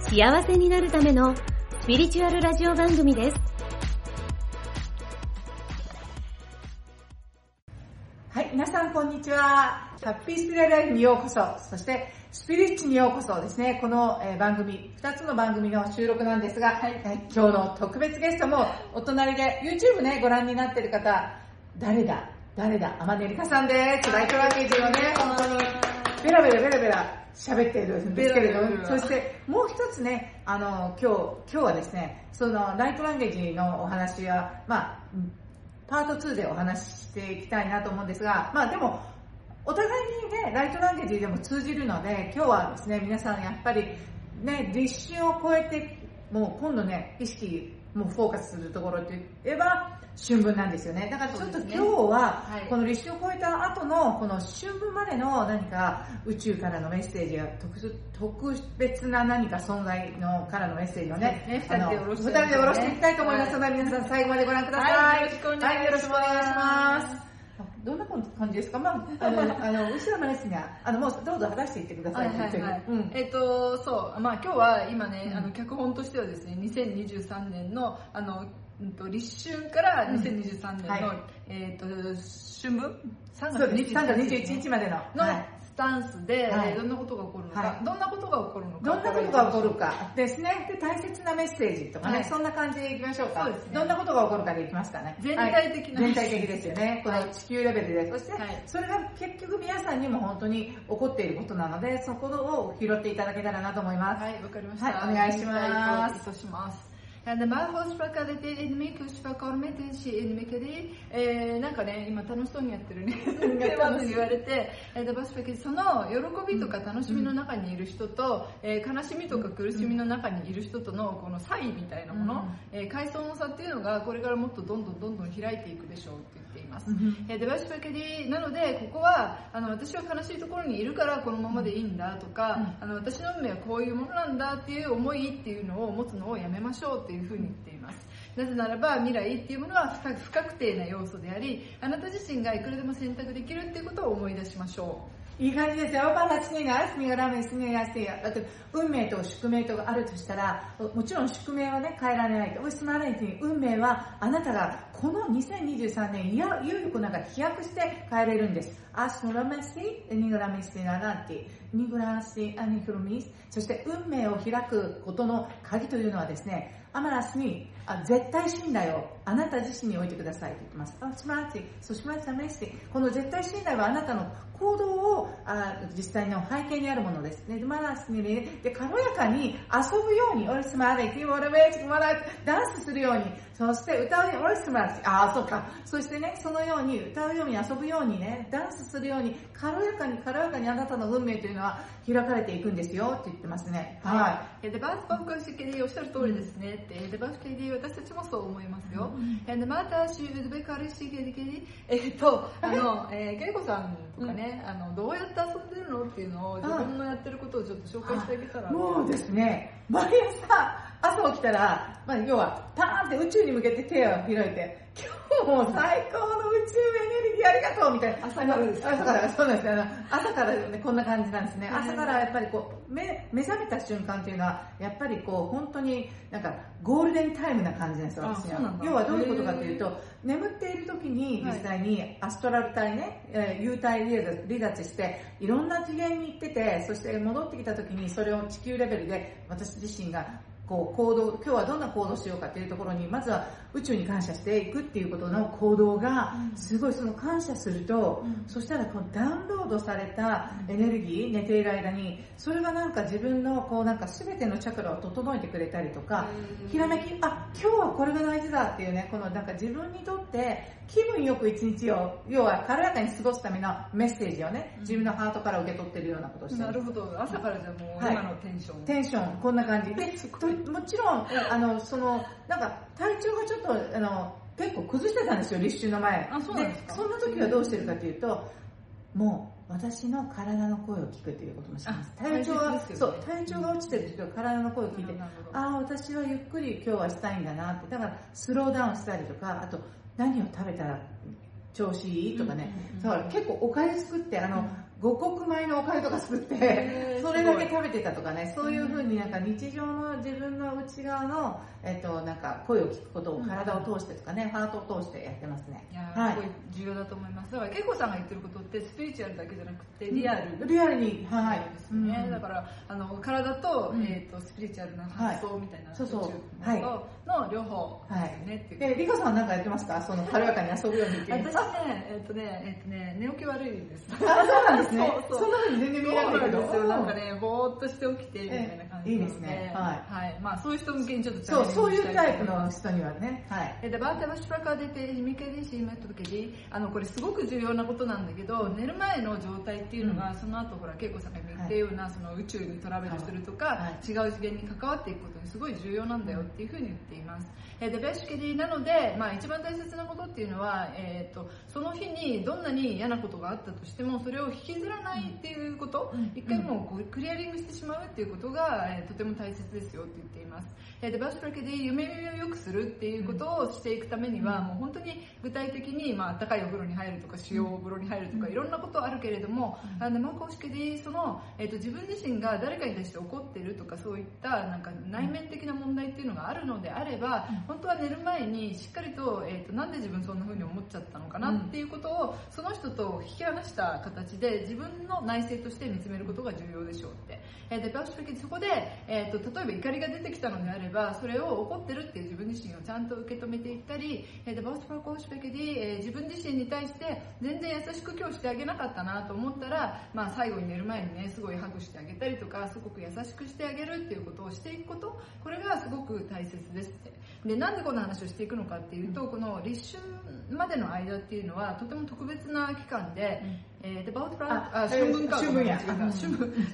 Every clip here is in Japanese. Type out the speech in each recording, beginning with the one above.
幸せになるためのスピリチュアルラジオ番組です。はい、皆さんこんにちは。ハッピースピリライフにようこそ、そしてスピリッチにようこそですね、この、えー番組、2つの番組の収録なんですが、はい。今日の特別ゲストもお隣で YouTube ね、ご覧になってる方、誰だ？誰だ？天音りかさんです。ライトランゲージをね、本当に。ベラベラベラベラ喋っているんですけれども、そしてもう一つね、あの、今日、今日はですね、そのライトランゲージのお話は、まあ、パート2でお話ししていきたいなと思うんですが、まあでも、お互いにね、ライトランゲージでも通じるので、今日はですね、皆さんやっぱり、ね、立春を超えて、もう今度ね、意識、もうフォーカスするところといえば、春分なんですよね。だからちょっと今日ははい、この立春を超えた後の、この春分までの何か宇宙からのメッセージや特特別な何か存在のからのメッセージをね、二人で下ろして二人で下ろしていきたいと思いますので、皆さん最後までご覧ください。はい。よろしくお願いします。どんな感じですか？まあ、あの、あの、後ろのですが、あの、もうどうぞ話していってくださはいいって言ってはい。はい。うん。えっ、と、そう、まあ今日は今ね、うん。あの、脚本としてはですね、2023年の、あの、うんと立春からうん2023年の、はいえっ、と、春分 ?3 そうです。3月21 21日までの。のはいスタンスで、はいえーどんなことが起こるのか、はいどんなことが起こるのか？どんなことが起こるかですね。で、大切なメッセージとかね、はいそんな感じでいきましょうか。そうですねどんなことが起こるかでいきますかね。全体的なはい全体的ですよね。このはい地球レベルで。そしてはい、それが結局皆さんにも本当に起こっていることなので、そこを拾っていただけたらなと思います。はい、わかりました。はいお願いしますします。で、マーホスファカレテエニミクシファコルメテンシエニミケリえー、なんかね、今楽しそうにやってるね。ってまず言われて、え ーでバスフェケその喜びとか楽しみの中にいる人と、えー悲しみとか苦しみの中にいる人とのこの差異みたいなもの、えー階層の差っていうのがこれからもっとどんどんどんどん開いていくでしょうってます。えーデバシフェケリなのでここはあの私は悲しいところにいるからこのままでいいんだとか、あの私の運命はこういうものなんだっていう思いっていうのを持つのをやめましょうっていうふうに言っています。なぜならば未来っていうものは不確定な要素でありあなた自身がいくらでも選択できるっていうことを思い出しましょいい感じですよ。バラチニが、スミがラーメン、スミがスティだって、運命と宿命とがあるとしたら、もちろん宿命はね、変えられないと。スマライティ運命は、あなたがこの2023年、いや、いよいよこなんか飛躍して変えれるんです。アスノラメスティ、ニグラメスティナランティ、ニグラスティ、アニクロミス。そして運命を開くことの鍵というのはですね、アマラスにあ絶対信頼をあなた自身に置いてくださいと言ってます。あスマーティ、そしまさメスティ。この絶対信頼はあなたの行動をあ実際の背景にあるものです。ね、マラスにね、で、軽やかに遊ぶように、オルスマーレティ、オルメーチ、マラダンスするように、そして歌うように、オルスマーレああ、そうか。そしてね、そのように、歌うように、遊ぶようにね、ダンスするように、軽やかに、軽やかにあなたの運命というのは開かれていくんですよって言ってますね。うはえでバースバックシケリおっしゃる通りですねって、でバースケリ私たちもそう思いますよ、えでまたシューズベカルシケリケリえっとあの、えー、ケイコさんとかね、あのどうやって遊んでるのっていうのを自分のやってることをちょっと紹介してあげたら。い。もうですね、毎朝、朝起きたら、まあ、要は、パーンって宇宙に向けて手を開いて、今日も最高の宇宙エネルギーありがとうみたいな。朝からです朝から、そうなんですね。朝からね、こんな感じなんですね。はい朝からやっぱりこう、目、目覚めた瞬間っていうのは、やっぱりこう、本当になんか、ゴールデンタイムな感じなんですよ、あ私そうなんだ要はどういうことかというと、眠っている時に実際にアストラル体ね、えー幽体離脱離脱して、いろんな次元に行ってて、そして戻ってきた時にそれを地球レベルで私自身がこう行動、今日はどんな行動しようかっていうところに、まずは宇宙に感謝していくっていうことの行動が、すごいその感謝すると、そしたらこうダウンロードされたエネルギー、寝ている間に、それがなんか自分のこうなんか全てのチャクラを整えてくれたりとか、ひらめき、あ、今日はこれが大事だっていうね、このなんか自分にとって気分よく一日を、要は軽やかに過ごすためのメッセージをね、自分のハートから受け取ってるようなことをしてるなるほど。朝からじゃもうはい。今のテンション、テンション、こんな感じ。で、ともちろん、あの、その、なんか、体調がちょっと、あの、結構崩してたんですよ、立春の前。あそうなんですか？そんな時はどうしてるかというと、もう、私の体の声を聞くということもします。あ体調が、ねそう、体調が落ちてる人は体の声を聞いて、なるほどああ、私はゆっくり今日はしたいんだなって。だから、スローダウンしたりとか、あと、何を食べたら調子いいとかね。うんだから結構おかゆ作って、あの、五穀米のおかゆとか作って それだけ食べてたとかね、そういうふうになんか日常の自分の内側の、えっと、なんか声を聞くことを体を通してとかね、ハートを通してやってますね。いやはい。すごい重要だと思います。だから恵子さんが言ってることってスピリチュアルだけじゃなくてリアルリアルに、はい。ですよね、うん。だからあの体と,、うん。えー、とスピリチュアルな発想みたいな、そうそう。宇宙のの両方ですよね、っていう。で、リカさんなんかやってますか？その軽やかに遊ぶようにっていう。私ね、えっ、とね、えっ、とね、寝起き悪いです。あ、そうなんですね。そうそう。そんな風に全然見えそうなけど。ないんですよ。なんかね、ぼーっとして起きて、みたいな感じええいいですね。はい。はい。まあ、そういう人向けにちょっとチャそう、レンジそういうしたタイプの人にはね。はい。えー davanti alla sciacca di te il mica di sì metto che di あのこれすごく重要なことなんだけど寝る前の状態っていうのが、その後ほら恵子さんが言ったような、その宇宙にトラベルするとか、はい。違う次元に関わっていくことにすごい重要なんだよっていうふうに言っています、えーでベシケリなので、まあ、一番大切なことっていうのは、えー、とその日にどんなに嫌なことがあったとしてもそれを引きずらないっていうこと、うん。一回もうこうクリアリングしてしまうっていうことが、えーとても大切ですよって言っています、えーでバシュラケで夢見を良くするっていうことをしていくためには、うん。もう本当に具体的に、まあ暖かいお風呂に入るとか塩お風呂に入るとか、いろんなことあるけれども、うん。あのまあ公式でその、えー、と自分自身が誰かに対して怒ってるとかそういったなんか内面的な問題っていうのがあるのであれば、うん。本当は寝る前にしっかりと,、えー、となんで自分そんな風に思っちゃったのかなっていうことを、その人と引き離した形で自分の内省として見つめることが重要でしょうって。えーでバッシュそこで、えー、と例えば怒りが出てきたのであればそれを怒ってるっていう自分自身をちゃんと受け止めていったり、えーでバッシュファコーシュフェキで、えー自分自身に対して全然優しく今日してあげなかったなと思ったら、まあ、最後に寝る前にねすごいハグしてあげたりとかすごく優しくしてあげるっていうことをしていくことこれがすごく大切ですってでなんでこの話をしていくのかっていうとこの立春までの間っていうのはとても特別な期間で、えーでバウトラああ春分か。春分や。春分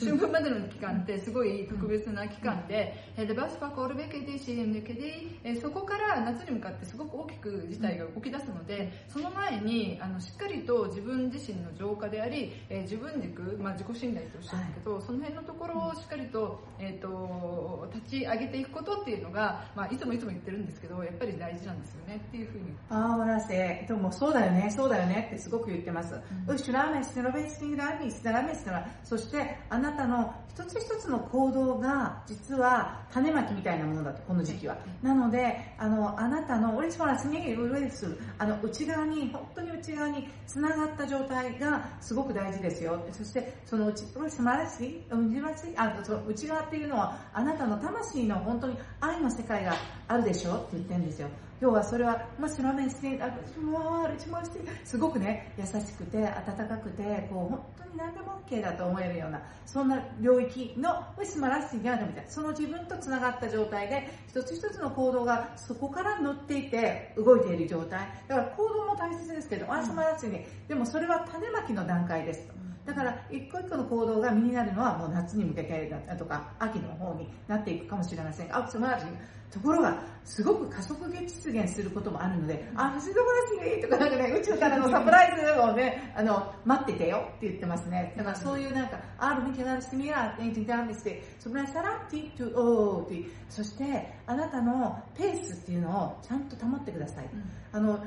春分までの期間ってすごい特別な期間で、えーでバスファコールベケディシエムケディえーそこから夏に向かってすごく大きく事態が動き出すので、その前にあのしっかりと自分自身の浄化であり、えー自分軸、まあ、自己信頼とおっしゃるけど、その辺のところをしっかりと,、えー、と立ち上げていくことっていうのが、まあ、いつもいつも言ってるんですけどやっぱり大事なんですよねっていうふうに。ああ、わらせ。でもそうだよね、そうだよねってすごく言ってます。ううそしてあなたの一つ一つの行動が実は種まきみたいなものだと、この時期は。なので、あの、あなたのあの、内側に、本当に内側に繋がった状態がすごく大事ですよ。そして、その内、あその内側っていうのは、あなたの魂の本当に愛の世界があるでしょって言ってるんですよ。要はそれは、まあ、スラメンして、あ、もう、一番して、すごくね、優しくて、温かくて、こう、本当に何でも OK だと思えるような、そんな領域の、ウィスマラッシーがあるみたいな、その自分と繋がった状態で、一つ一つの行動がそこから乗っていて、動いている状態。だから行動も大切ですけど、アンスマラッシーに、でもそれは種まきの段階ですと。だから、一個一個の行動が身になるのはもう夏に向けてだとか、秋の方になっていくかもしれませんが、あ、つまり、ところが、すごく加速実現することもあるので、あ、星どこらしいとかなんかね、宇宙からのサプライズをね、あの、待っててよって言ってますね。だからそういうなんか、あるみたいなスミラー、エンジンダーミスで、それはサラッティトゥオーティ、そして、あなたのペースっていうのをちゃんと保ってください。あの、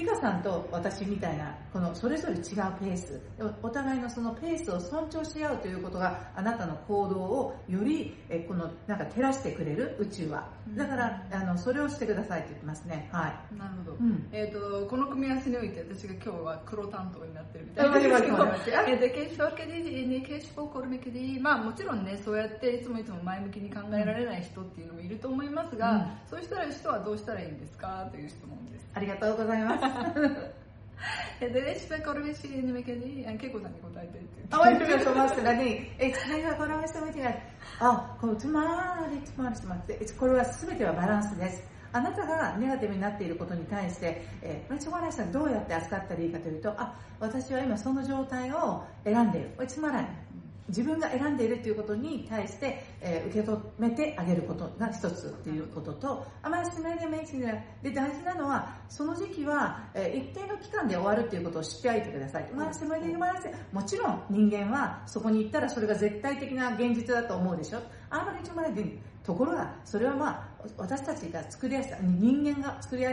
リカさんと私みたいな、このそれぞれ違うペース、おお互いのそのペースを尊重し合うということが、あなたの行動をより、えこの、なんか照らしてくれる宇宙は。だから、あの、それをしてくださいって言ってますね。はい。なるほど、うんえー、とこの組み合わせにおいて私が今日は黒担当になってるみたいあなんですけどえーでケーシフォーケディねケーシフォーコルメケディまあもちろんねそうやっていつもいつも前向きに考えられない人っていうのもいると思いますが、うんそうしたら人はどうしたらいいんですか？という質問ですありがとうございます。えーでレシペコルメシヌメケディあケイコさんに答えてって言ってあ、ワイプが飛ばすらに、え、それがこの人見てない。あ、このつまりつまりつまりこれは全てはバランスです。あなたがネガティブになっていることに対して、えー、つまらさんどうやって扱ったらいいかというと、あ、私は今その状態を選んでいる。つまらない。自分が選んでいるということに対して、えー受け止めてあげることが一つということと、あまりスメディアメイキングで大事なのは、その時期は、えー一定の期間で終わるということを知っておいてください。まあ、スメディアメイキングもちろん人間はそこに行ったらそれが絶対的な現実だと思うでしょ。あまりちょまでところが、それはまあ、私たちが作り出した、人間が作り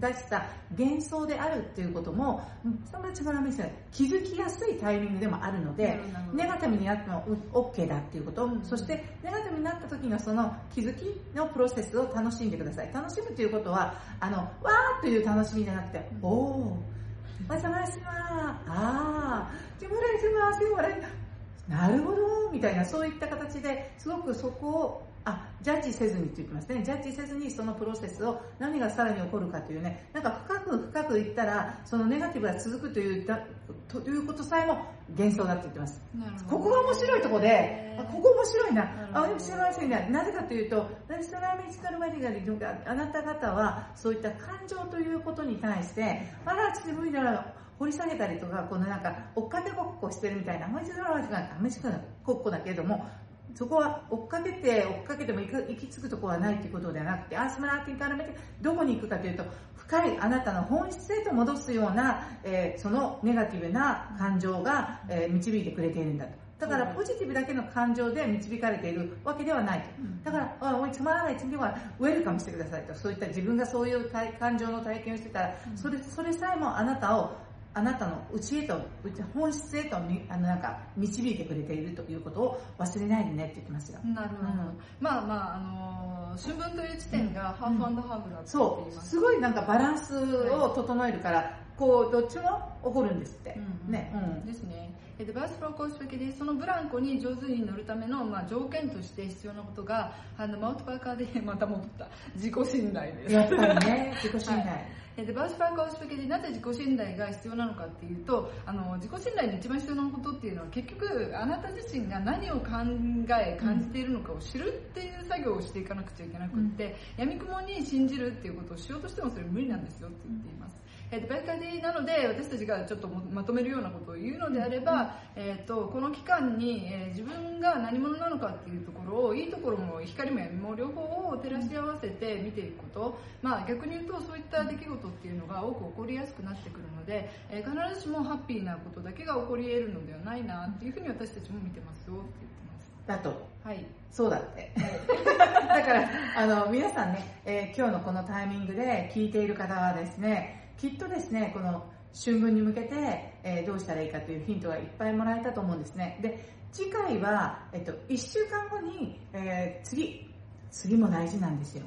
出した幻想であるっていうことも、そんなちまらみせ気づきやすいタイミングでもあるので、ネガティブになってもう OK だっていうこと、そしてネガティブになった時のその気づきのプロセスを楽しんでください。楽しむということは、あの、わーという楽しみじゃなくて、おー、お邪魔します。あー、ティモライティマー、ティモライなるほど、みたいな、そういった形ですごくそこを、あ、ジャッジせずにって言ってますね。ジャッジせずにそのプロセスを何がさらに起こるかというね、なんか深く深く言ったら、そのネガティブが続くというだ、ということさえも幻想だって言ってます。ここが面白いところで、あここ面白いな。あ、なるほど面白いな。なぜかというと、ナショナルミスカルマディガリとか、あなた方はそういった感情ということに対して、あら、ち無理だら、掘り下げたりとか、このなんか、追っかけごっこしてるみたいな、あんまりそれは、あんまりそれはごっこだけれども、そこは追っかけて、追っかけても行く行き着くところはないということではなくて、アースマラーティンから見て、どこに行くかというと、深いあなたの本質へと戻すような、えーそのネガティブな感情が、えー導いてくれているんだと。だからポジティブだけの感情で導かれているわけではないと。だから、あおいつまらない次はウェルカムしてくださいと。そういった自分がそういう体感情の体験をしてたら、それそれさえもあなたをあなたの内へと、内本質へとみあのなんか導いてくれているということを忘れないでねって言ってますよ。なるほど、うん。まあまああのー春分という地点がハーフハーフだって言そう、すごいなんかバランスを整えるから、こう、どっちも起こるんですって。うんね、うん。ですね。えでバースプロコース的でそのブランコに上手に乗るための、まあ、条件として必要なことがあのマウントパーカーでまた戻った 自己信頼です。やっぱりね、自己信頼。えでバースパーカーを仕掛けでなぜ自己信頼が必要なのかっていうとあの自己信頼に一番必要なことっていうのは結局あなた自身が何を考え感じているのかを知るっていう作業をしていかなくちゃいけなくって、闇雲に信じるっていうことをしようとしてもそれ無理なんですよって言っています。えーと、バイカディなので私たちがちょっとまとめるようなことを言うのであれば、えー、とこの期間に、えー自分が何者なのかっていうところをいいところも光も闇も両方を照らし合わせて見ていくこと、まあ、逆に言うとそういった出来事っていうのが多く起こりやすくなってくるので、えー必ずしもハッピーなことだけが起こり得るのではないなっていうふうに私たちも見てますよって言ってます。だと。はいそうだって。だから、あの、皆さんね、えー今日のこのタイミングで聞いている方はですね、きっとですね、この春分に向けて、えーどうしたらいいかというヒントがいっぱいもらえたと思うんですね。で、次回は、えっと、1週間後に、えー次、次も大事なんですよ。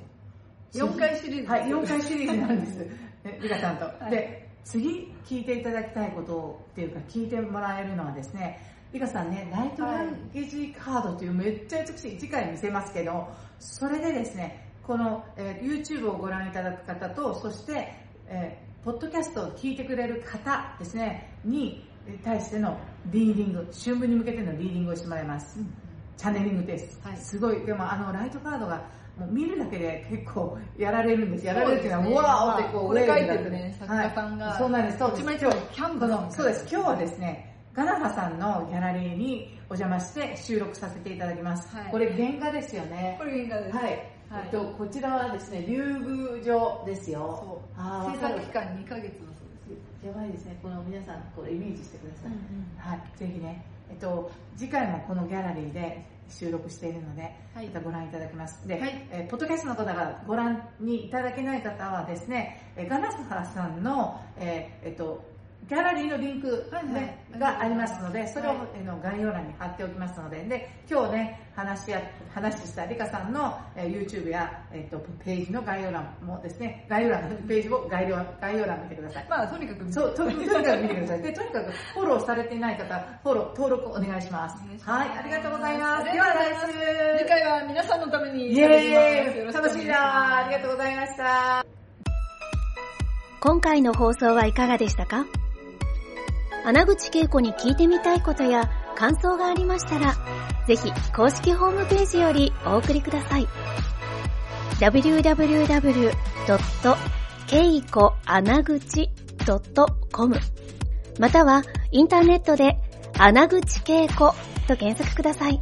4回シリーズはい、4回シリーズなんです。えリカさんと。はいで、次聞いていただきたいことっていうか、聞いてもらえるのはですね、リカさんね、ライトランゲージカードというめっちゃ美しい、次回見せますけど、それでですね、この、えー YouTube をご覧いただく方と、そして、えーポッドキャストを聞いてくれる方ですね、に対してのリーディング、春分に向けてのリーディングをしてもらいます。チャネリングです。はいすごい、でもあの、ライトカードが、もう見るだけで結構やられるんです。やられるっていうのは、そうわーってこう、まあこれ書いてるね作家さんがはいそうなんです。そうです。キャンこバスみたいなのそうです。今日はですね、ガナハさんのギャラリーにお邪魔して収録させていただきます。はいこれ原画ですよねこ。れ原画です。はい。はいえっと、こちらはですね、竜宮城ですよ。そう制作期間2ヶ月だそうです。やばいですね。この皆さん、これイメージしてください。うんうんはい、ぜひね、えっと、次回もこのギャラリーで収録しているので、はいまたご覧いただきます。で、はいえーポッドキャストの方がご覧にいただけない方はですね、えーガナスハラさんの、えーえっと、ギャラリーのリンク、ねはいはいがありますので、それを、の概要欄に貼っておきますので、で、今日ね、話しや、話したリカさんの、えー YouTube や、えっと、ページの概要欄もですね、概要欄のページを概要概要欄見てください。まあとにかくそう、ととにかく見てください。で、とにかくフォローされていない方、フォロー、登録お願いします。お願いしますはい、ありがとうございます。あでは来週。次回は皆さんのためにイエーイ楽しいなありがとうございました。今回の放送はいかがでしたか？穴口恵子に聞いてみたいことや感想がありましたら、ぜひ公式ホームページよりお送りください。www.keikoanaguchi.com またはインターネットで穴口恵子と検索ください。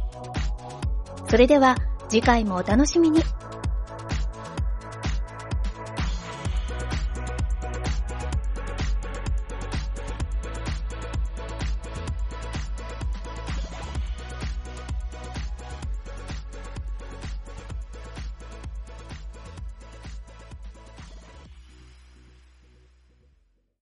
それでは次回もお楽しみに。